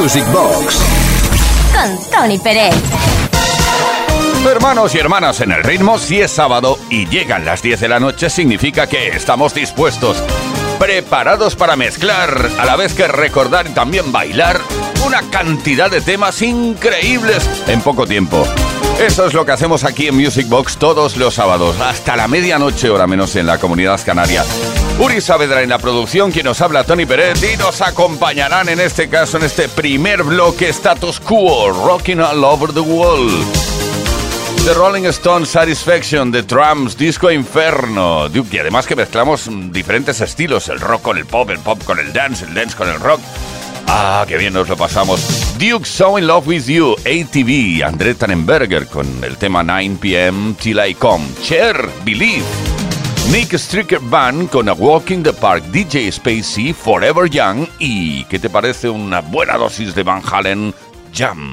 Music Box con Tony Pérez. Hermanos y hermanas en el ritmo, si es sábado y llegan las 10 de la noche, significa que estamos dispuestos, preparados para mezclar, a la vez que recordar y también bailar una cantidad de temas increíbles en poco tiempo. Eso es lo que hacemos aquí en Music Box todos los sábados, hasta la medianoche, hora menos en la comunidad canaria. Uri Saavedra en la producción, quien nos habla Tony Pérez y nos acompañarán en este caso en este primer bloque status quo, Rocking All Over the World. The Rolling Stones Satisfaction, The Trumps, Disco Inferno. Y además que mezclamos diferentes estilos, el rock con el pop, el pop con el dance, el dance con el rock. Ah, qué bien nos lo pasamos. Duke So in Love with You, ATV, André Tannenberger con el tema 9 pm Till I Come, Cher, Believe. Nick Stricker Band con A Walk in the Park, DJ Spacey, Forever Young y, ¿qué te parece una buena dosis de Van Halen, Jam?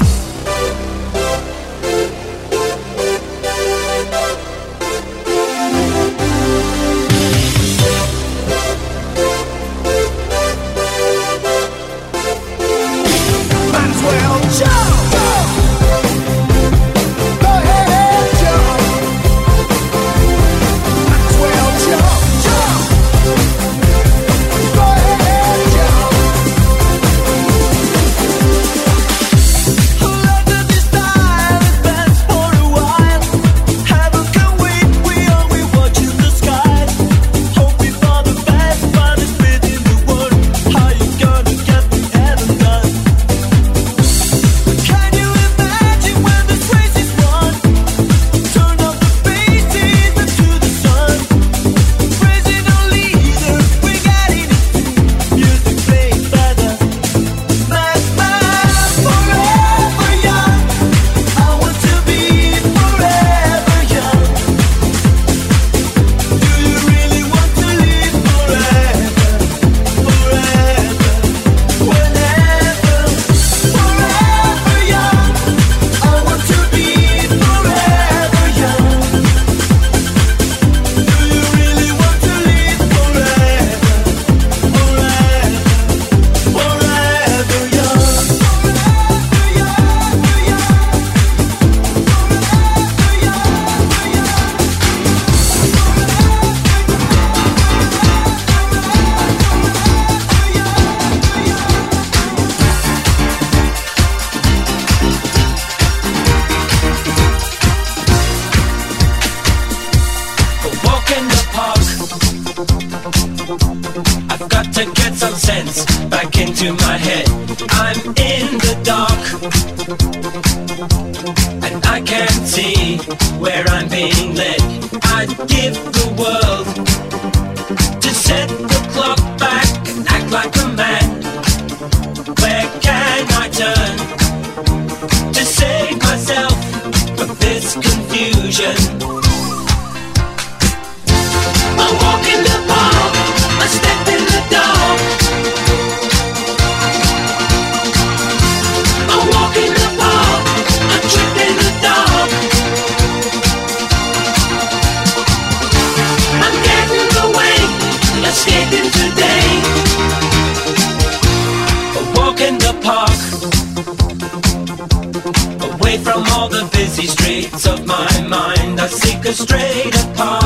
Straight apart,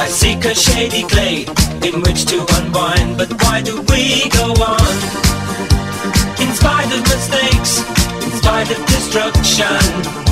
I seek a shady glade in which to unwind, but why do we go on? In spite of mistakes, in spite of destruction.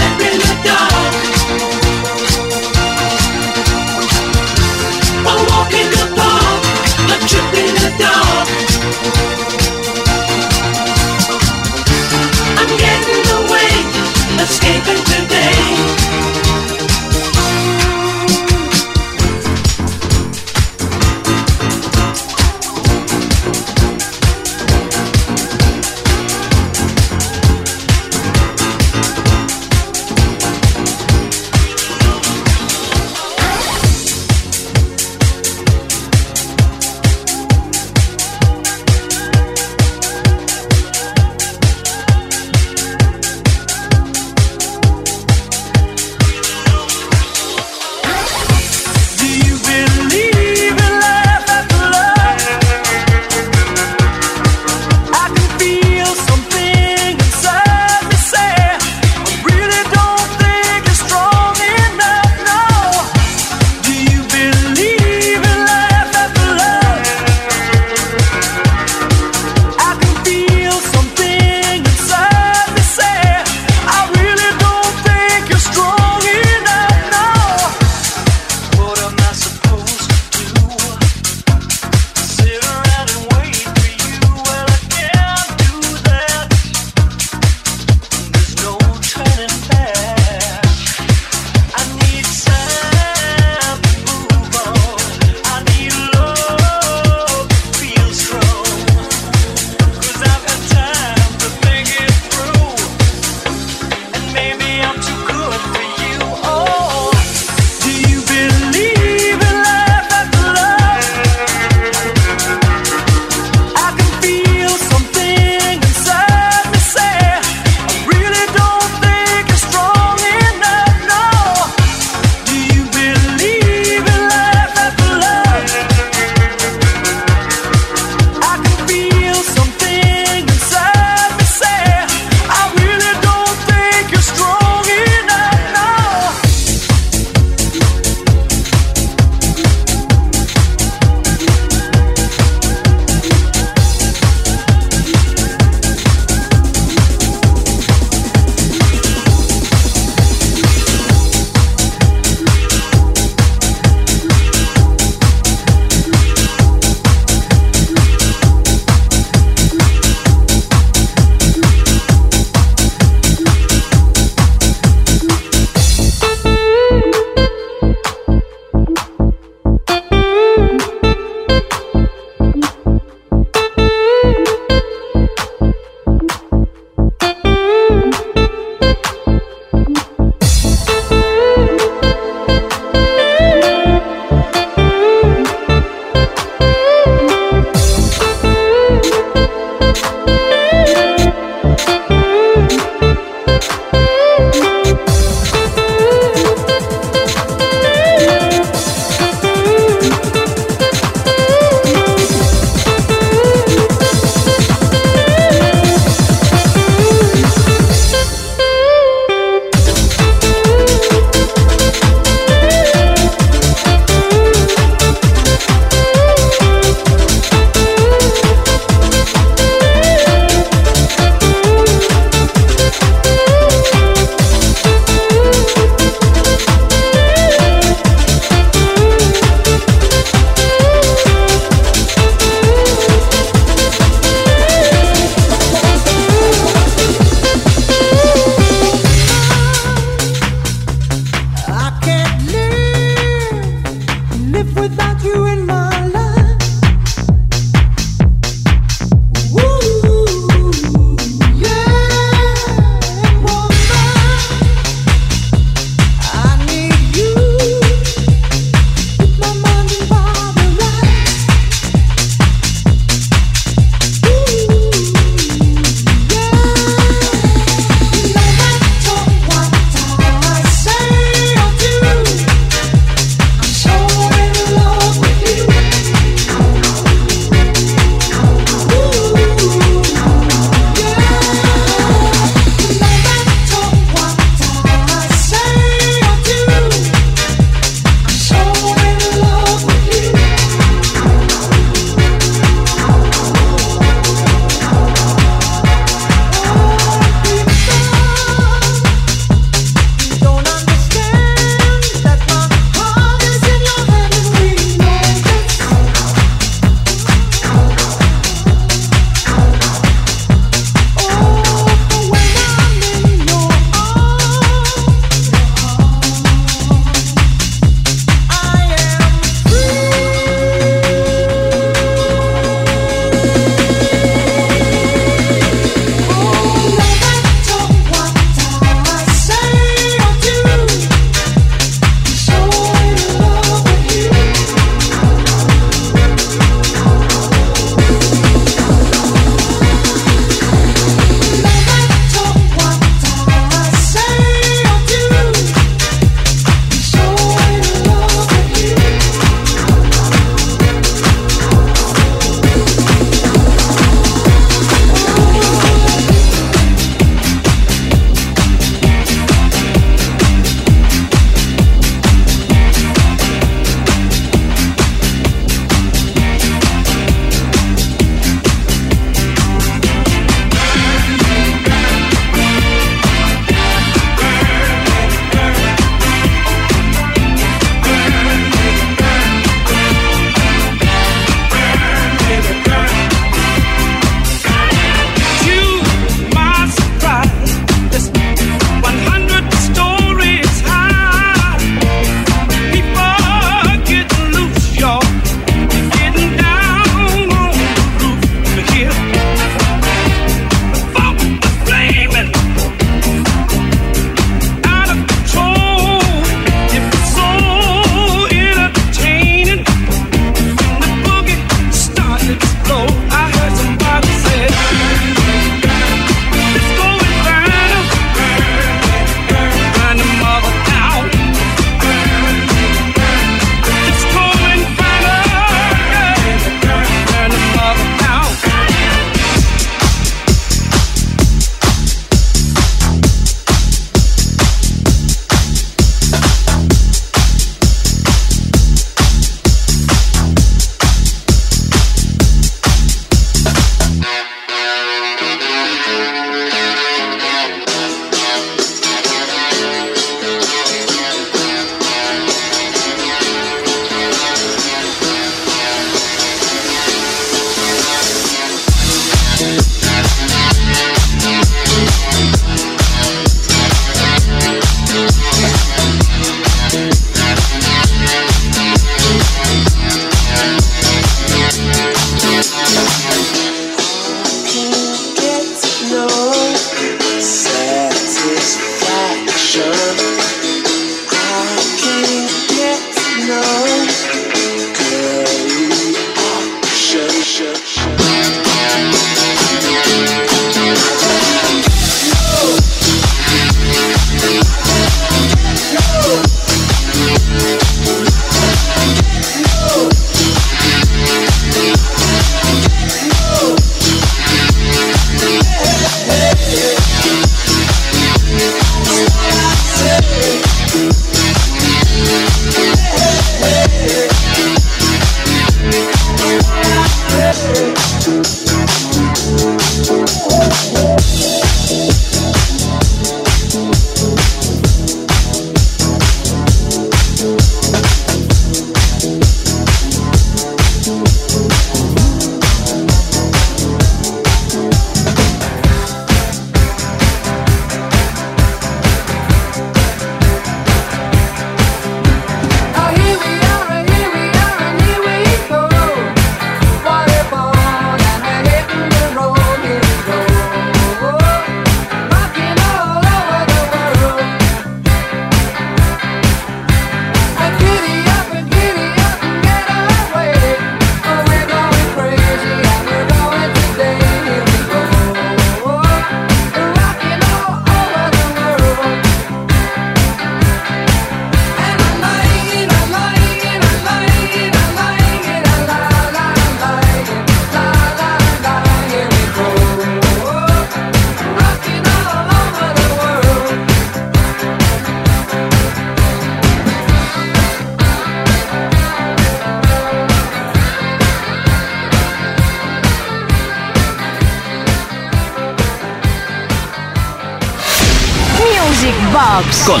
Box con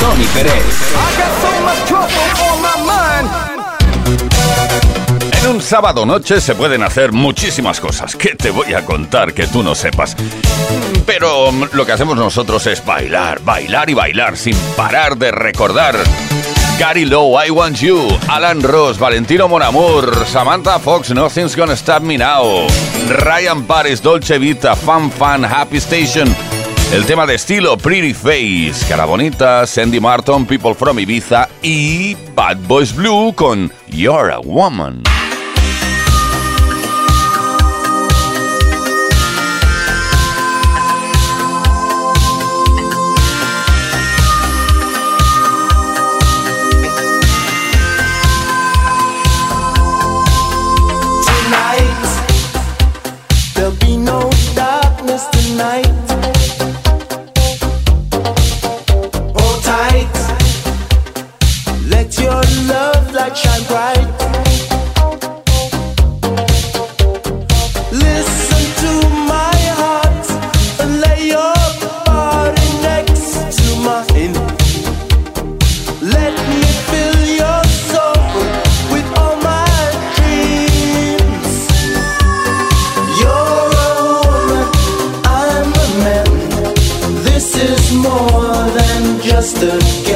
Tony Pérez. En un sábado noche se pueden hacer muchísimas cosas que te voy a contar que tú no sepas. Pero lo que hacemos nosotros es bailar, bailar y bailar sin parar de recordar. Gary Lowe, I Want You, Alan Ross, Valentino Monamur, Samantha Fox, Nothing's Gonna Stop Me Now, Ryan Paris, Dolce Vita, Fan Fan, Happy Station, el tema de estilo Pretty Face, Cara Bonita, Sandy Martin, People from Ibiza y Bad Boys Blue con You're a Woman. the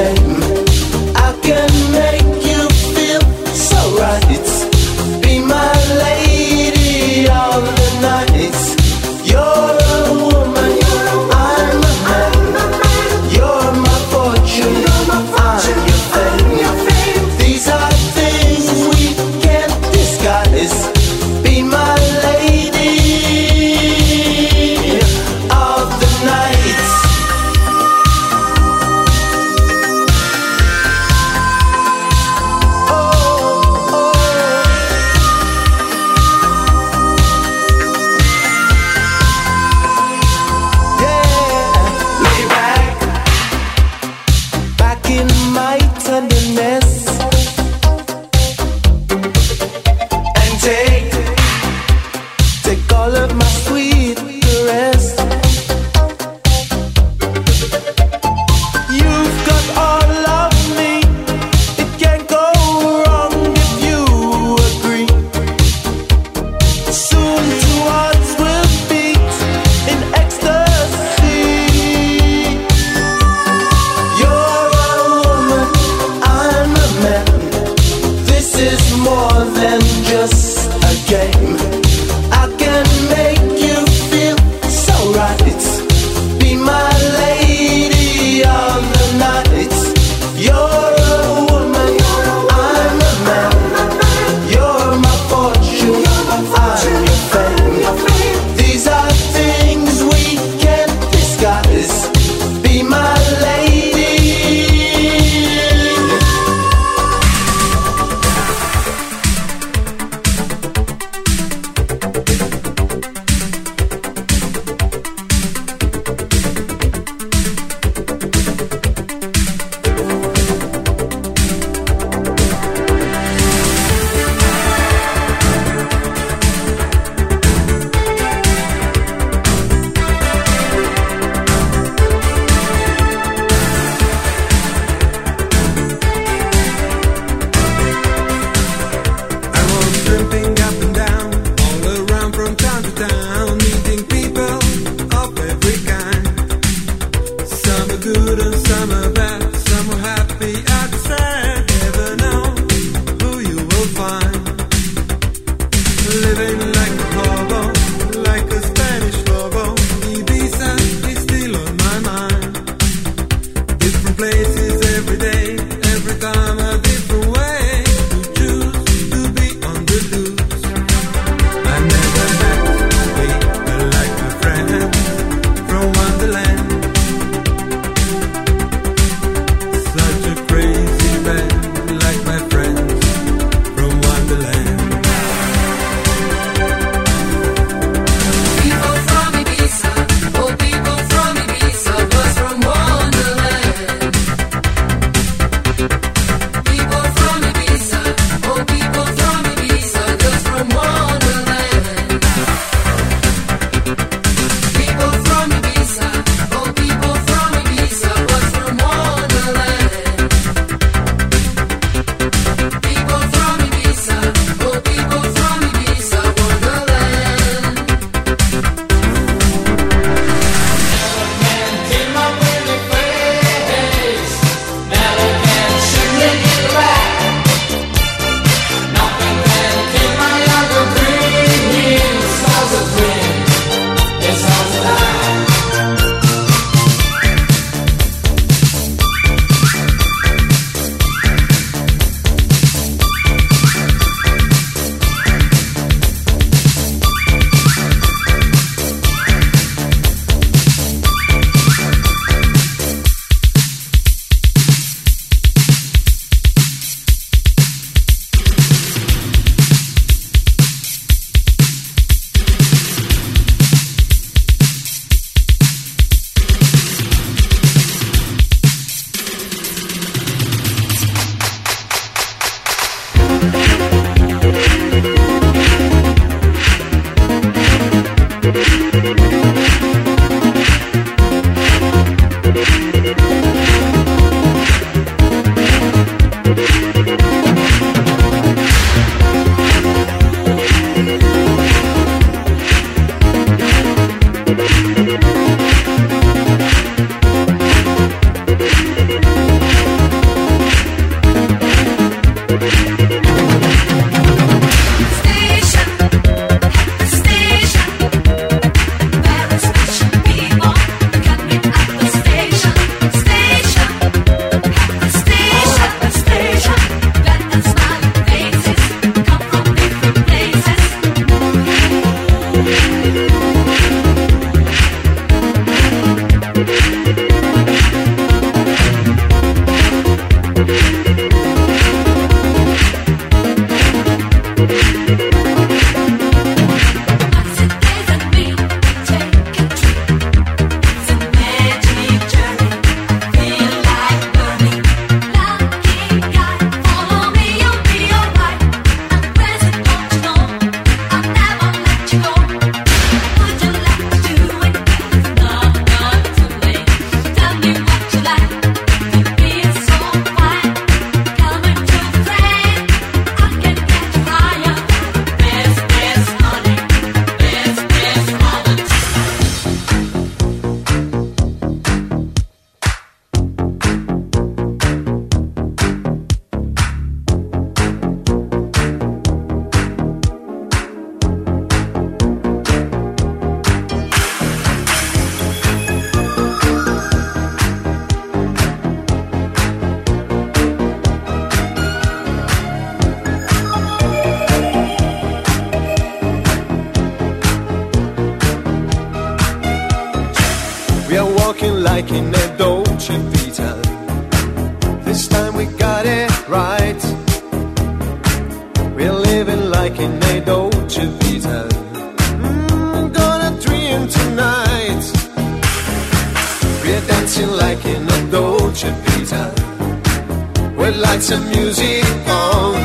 lights and music on.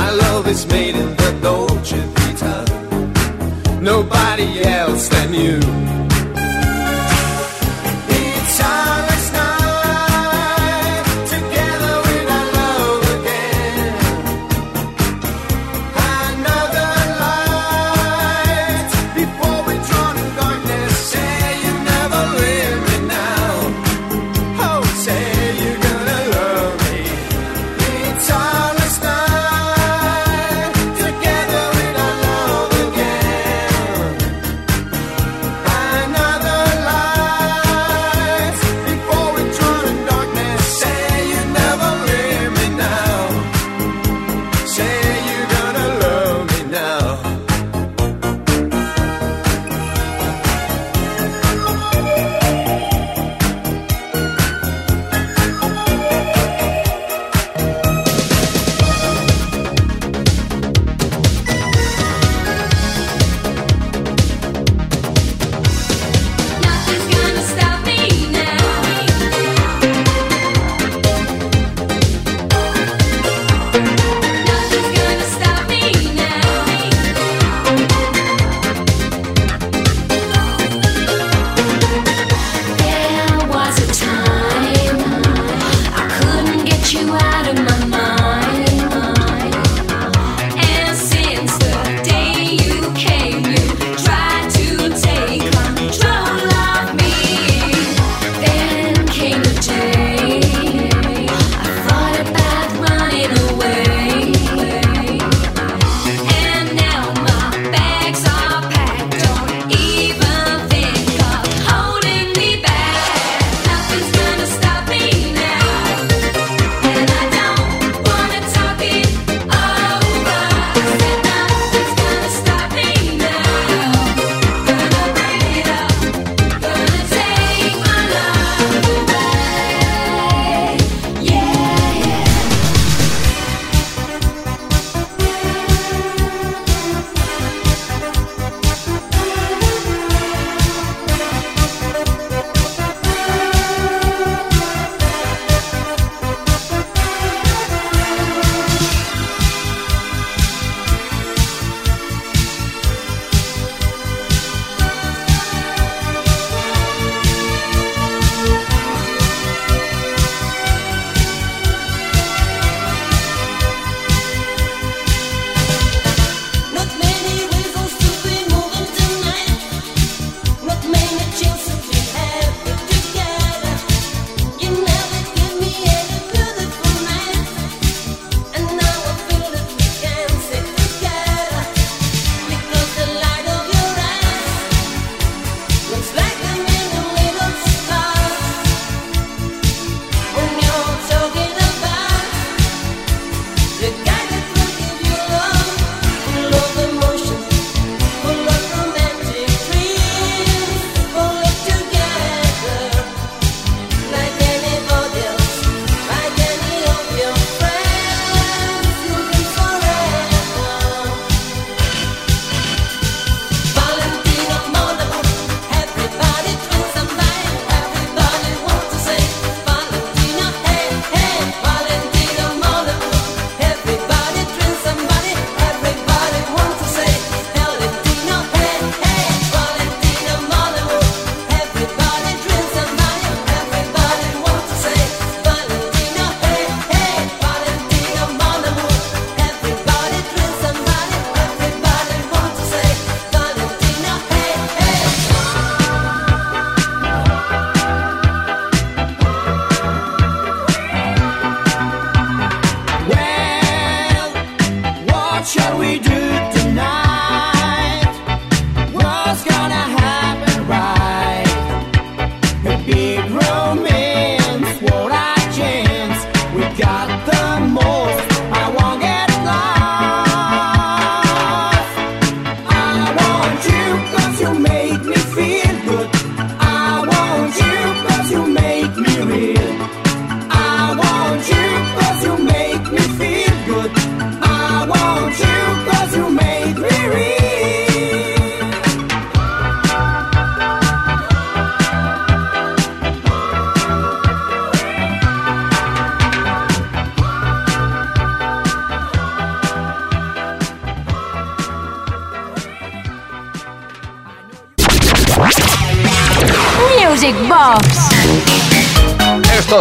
Our love is made in the Dolce Vita. Nobody else than you.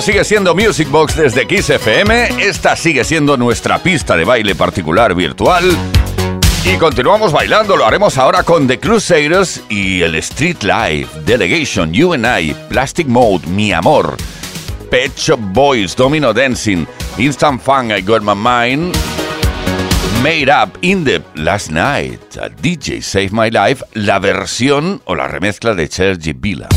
Sigue siendo Music Box desde Kiss FM. Esta sigue siendo nuestra pista de baile particular virtual. Y continuamos bailando, lo haremos ahora con The Crusaders y el Street Life, Delegation, You and I, Plastic Mode, Mi Amor, Pet Shop Boys, Domino Dancing, Instant Fun, I Got My Mind, Made Up in the Last Night, DJ Save My Life, la versión o la remezcla de Sergi Villa.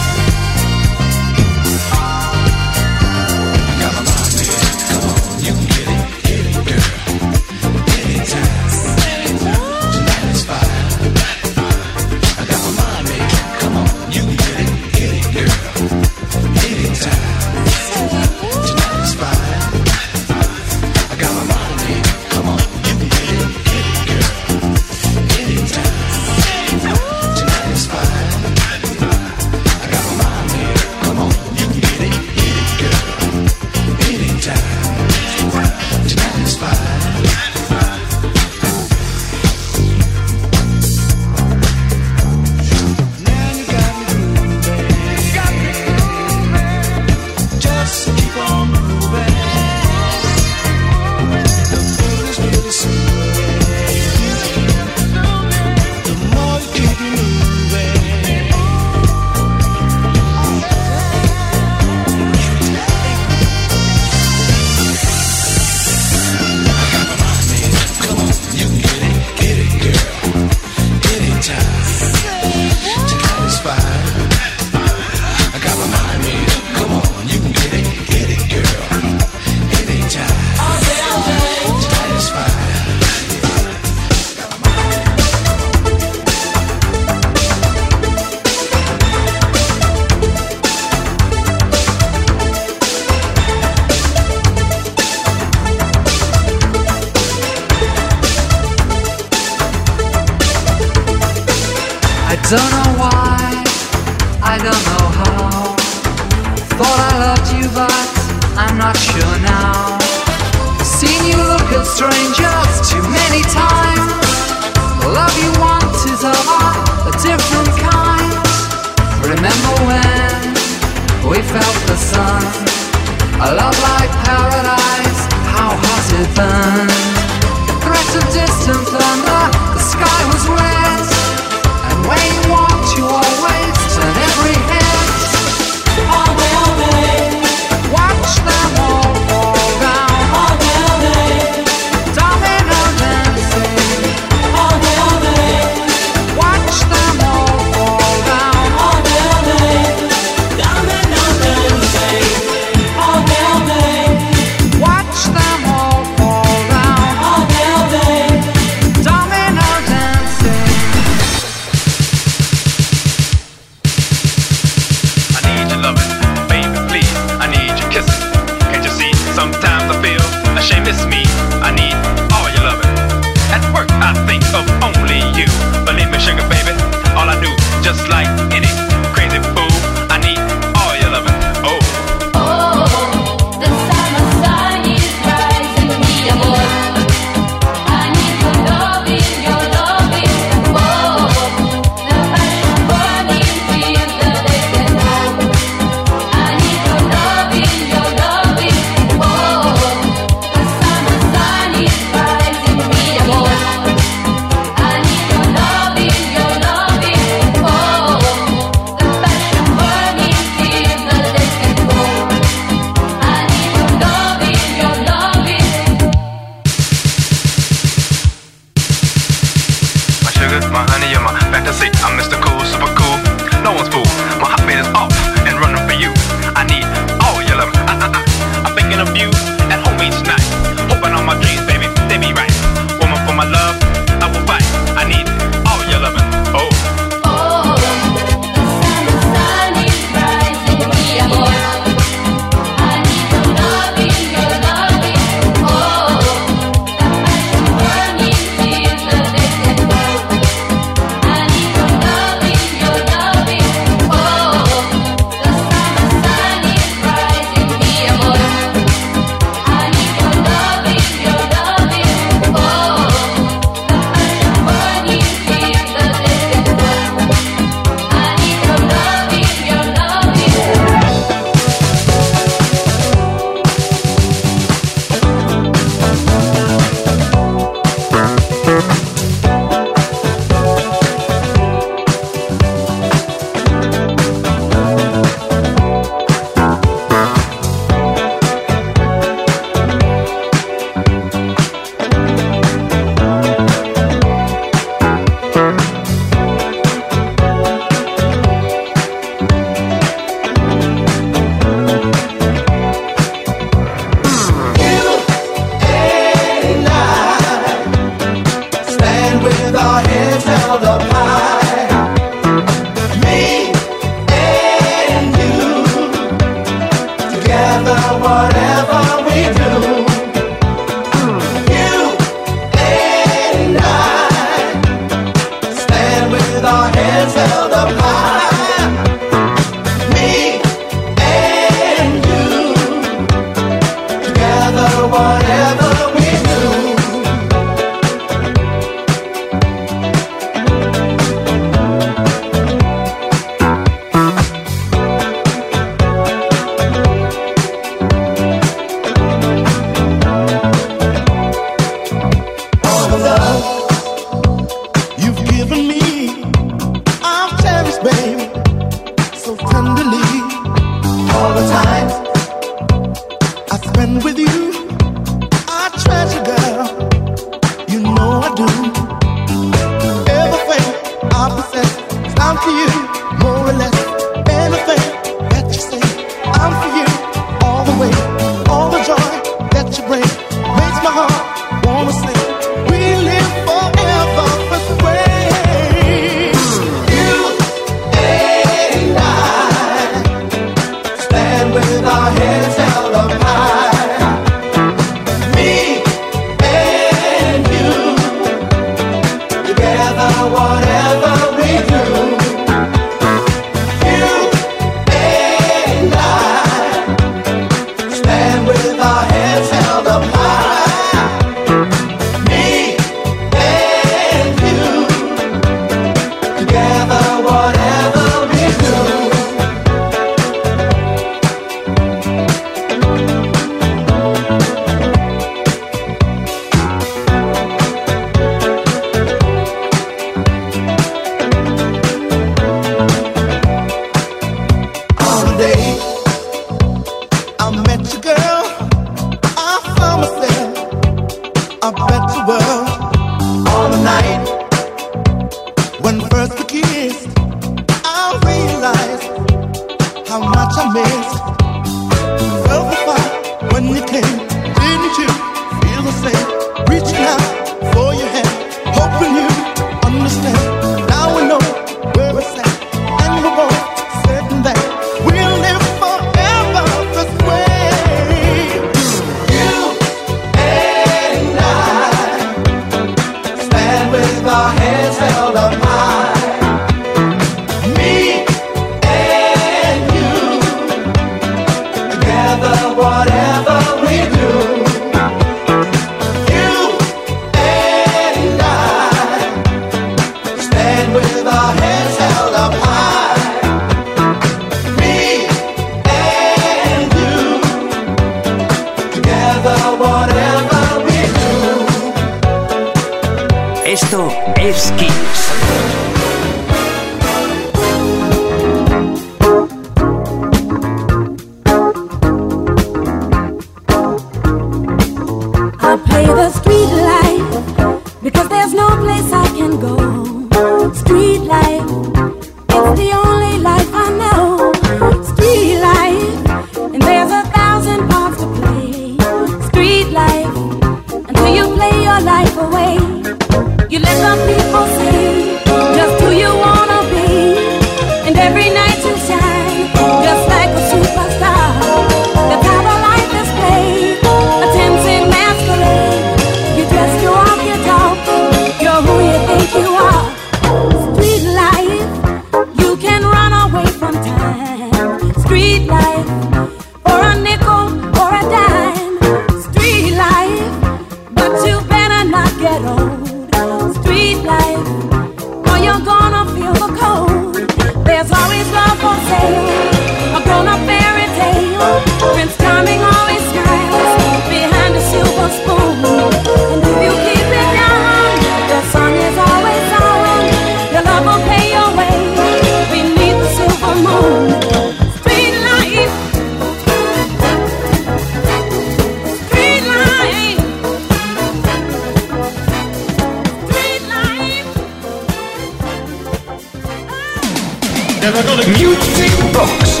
Music box.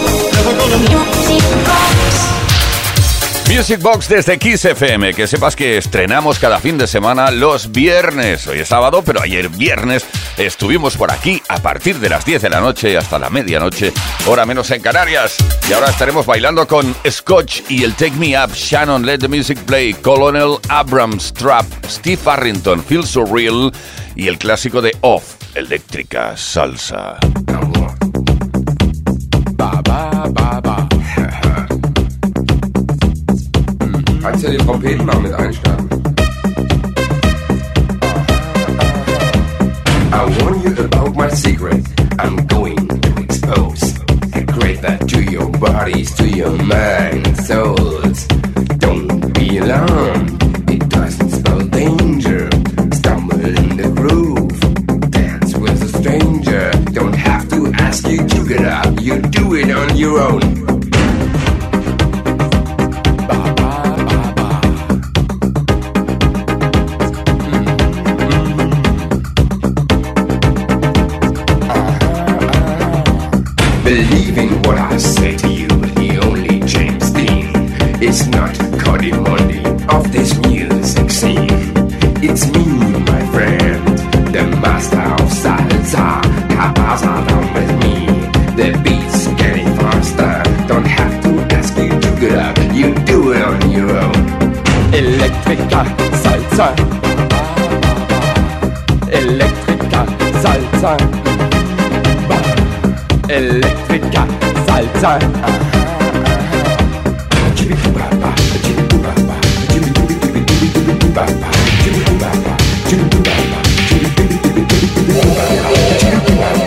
Music box. Desde Kiss FM. Que sepas que estrenamos cada fin de semana los viernes. Hoy es sábado, pero ayer viernes estuvimos por aquí a partir de las 10 de la noche hasta la medianoche, hora menos en Canarias. Y ahora estaremos bailando con Scotch y el Take Me Up, Shannon Let the Music Play, Colonel Abrams Trap, Steve Harrington, Feel So Real y el clásico de Off, Eléctrica Salsa. kannst ja die Trompeten mal mit einstarten. I warn you about my secret. I'm going to expose a great that to your bodies, to your mind, souls. Don't be alarmed. It doesn't spell danger. Stumble in the groove. Dance with a stranger. Don't have to ask you to get up. You do it on your own. Electrica Salsa. Electrica Salsa. Wow.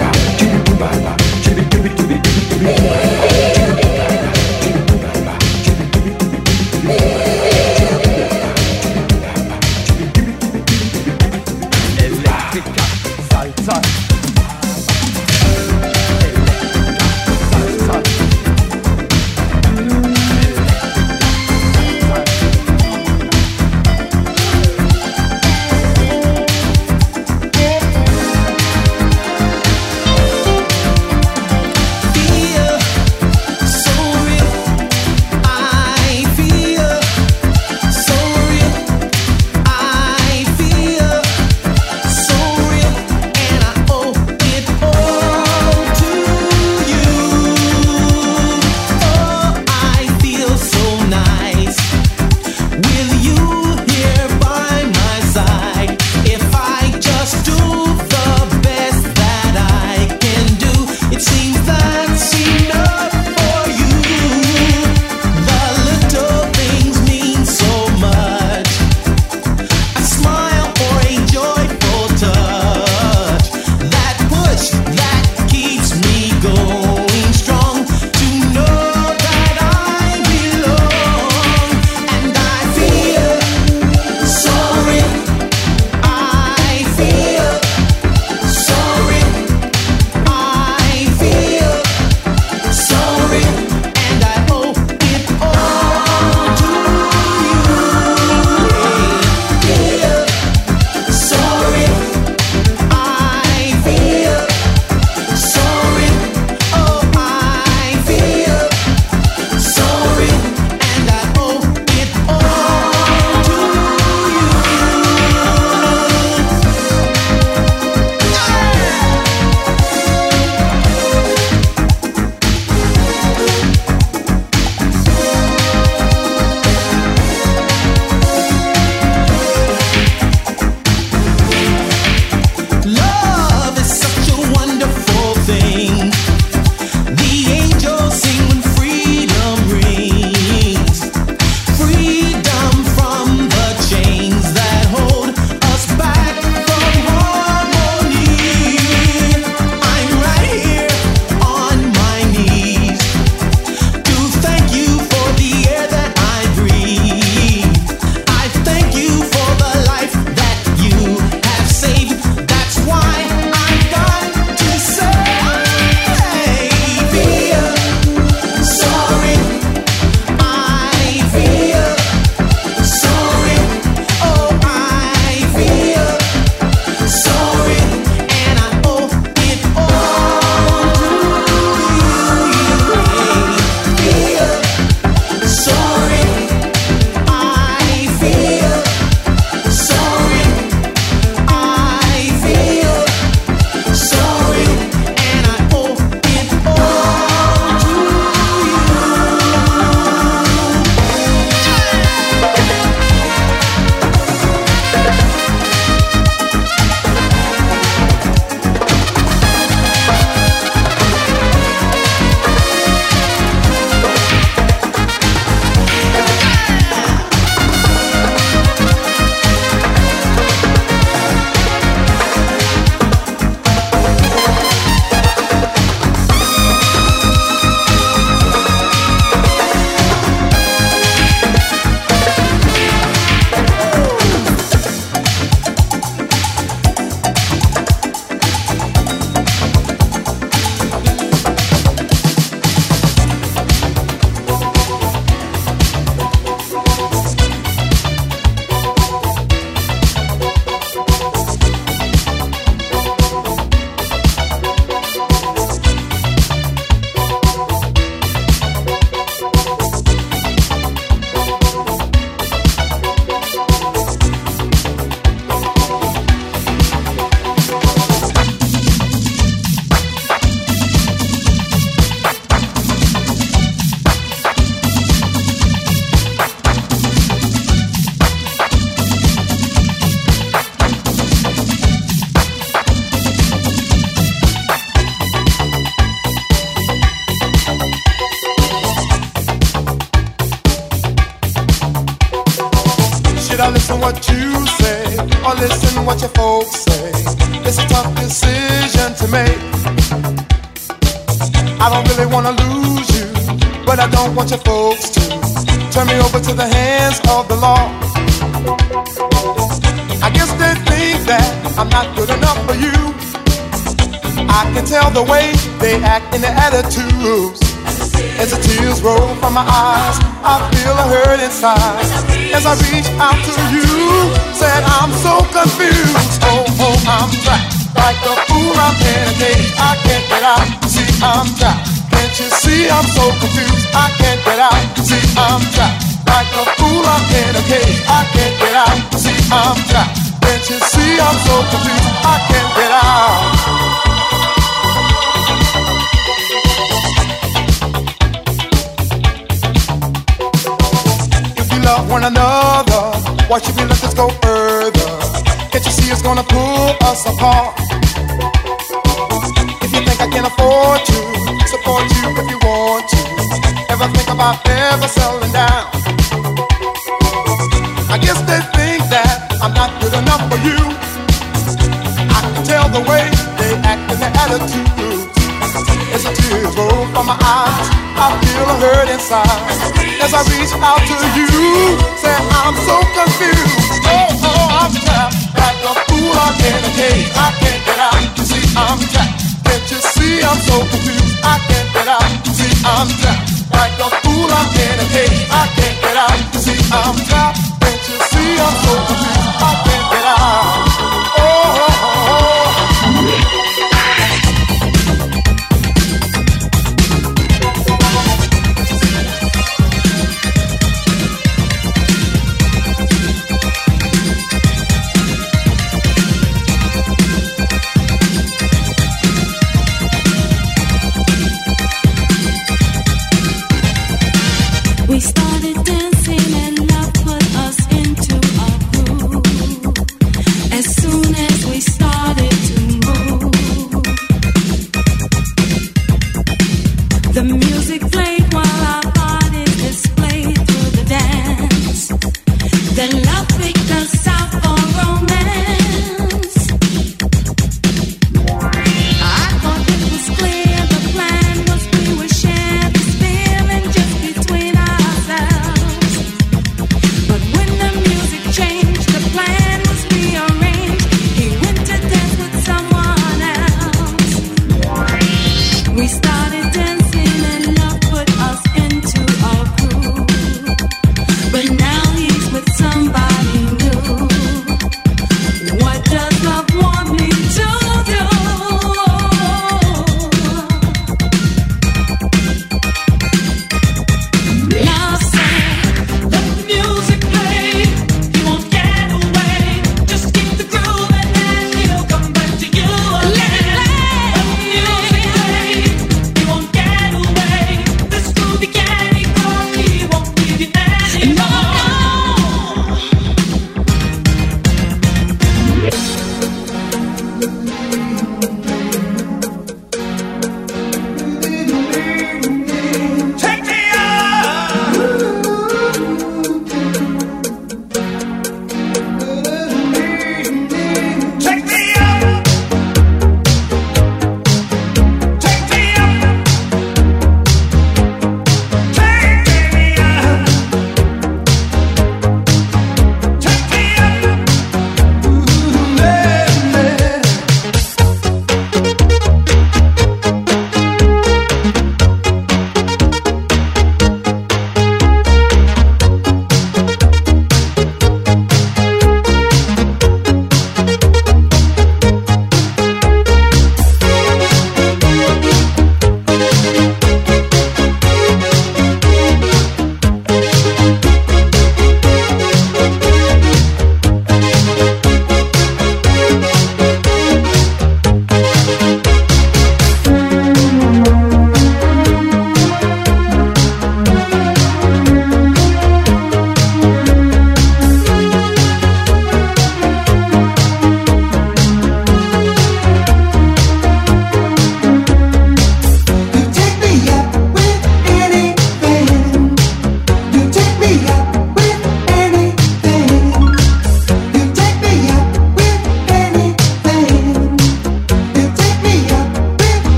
Or listen what your folks say. It's a tough decision to make. I don't really wanna lose you, but I don't want your folks to turn me over to the hands of the law. I guess they think that I'm not good enough for you. I can tell the way they act in their attitudes. As the tears roll from my eyes, I feel a hurt inside. As I reach out to you, said I'm so confused. Oh, oh, I'm trapped. Like a fool, I'm a. I can't get out. See, I'm trapped. Can't you see I'm so confused? I can't get out. See, I'm trapped. Like a fool, I'm a. I can't get out. See, I'm trapped. Can't you see I'm so confused? I can't get out. Love one another, why should we let this go further? Can't you see it's gonna pull us apart? If you think I can afford to support you if you want to, ever think about ever settling down? I guess they think that I'm not good enough for you. I can tell the way they act and their attitude. It's a tear roll from my eyes. I feel a hurt inside. As I reach out to you, say I'm so confused. Oh, oh, I'm trapped like a fool. I'm in a. I can't get out. You see, I'm trapped. Can't you see I'm so confused? I can't get out. You see, I'm trapped like a fool. I'm in a. I can't get out. You see, I'm trapped. Can't you see I'm so confused? I can't get out.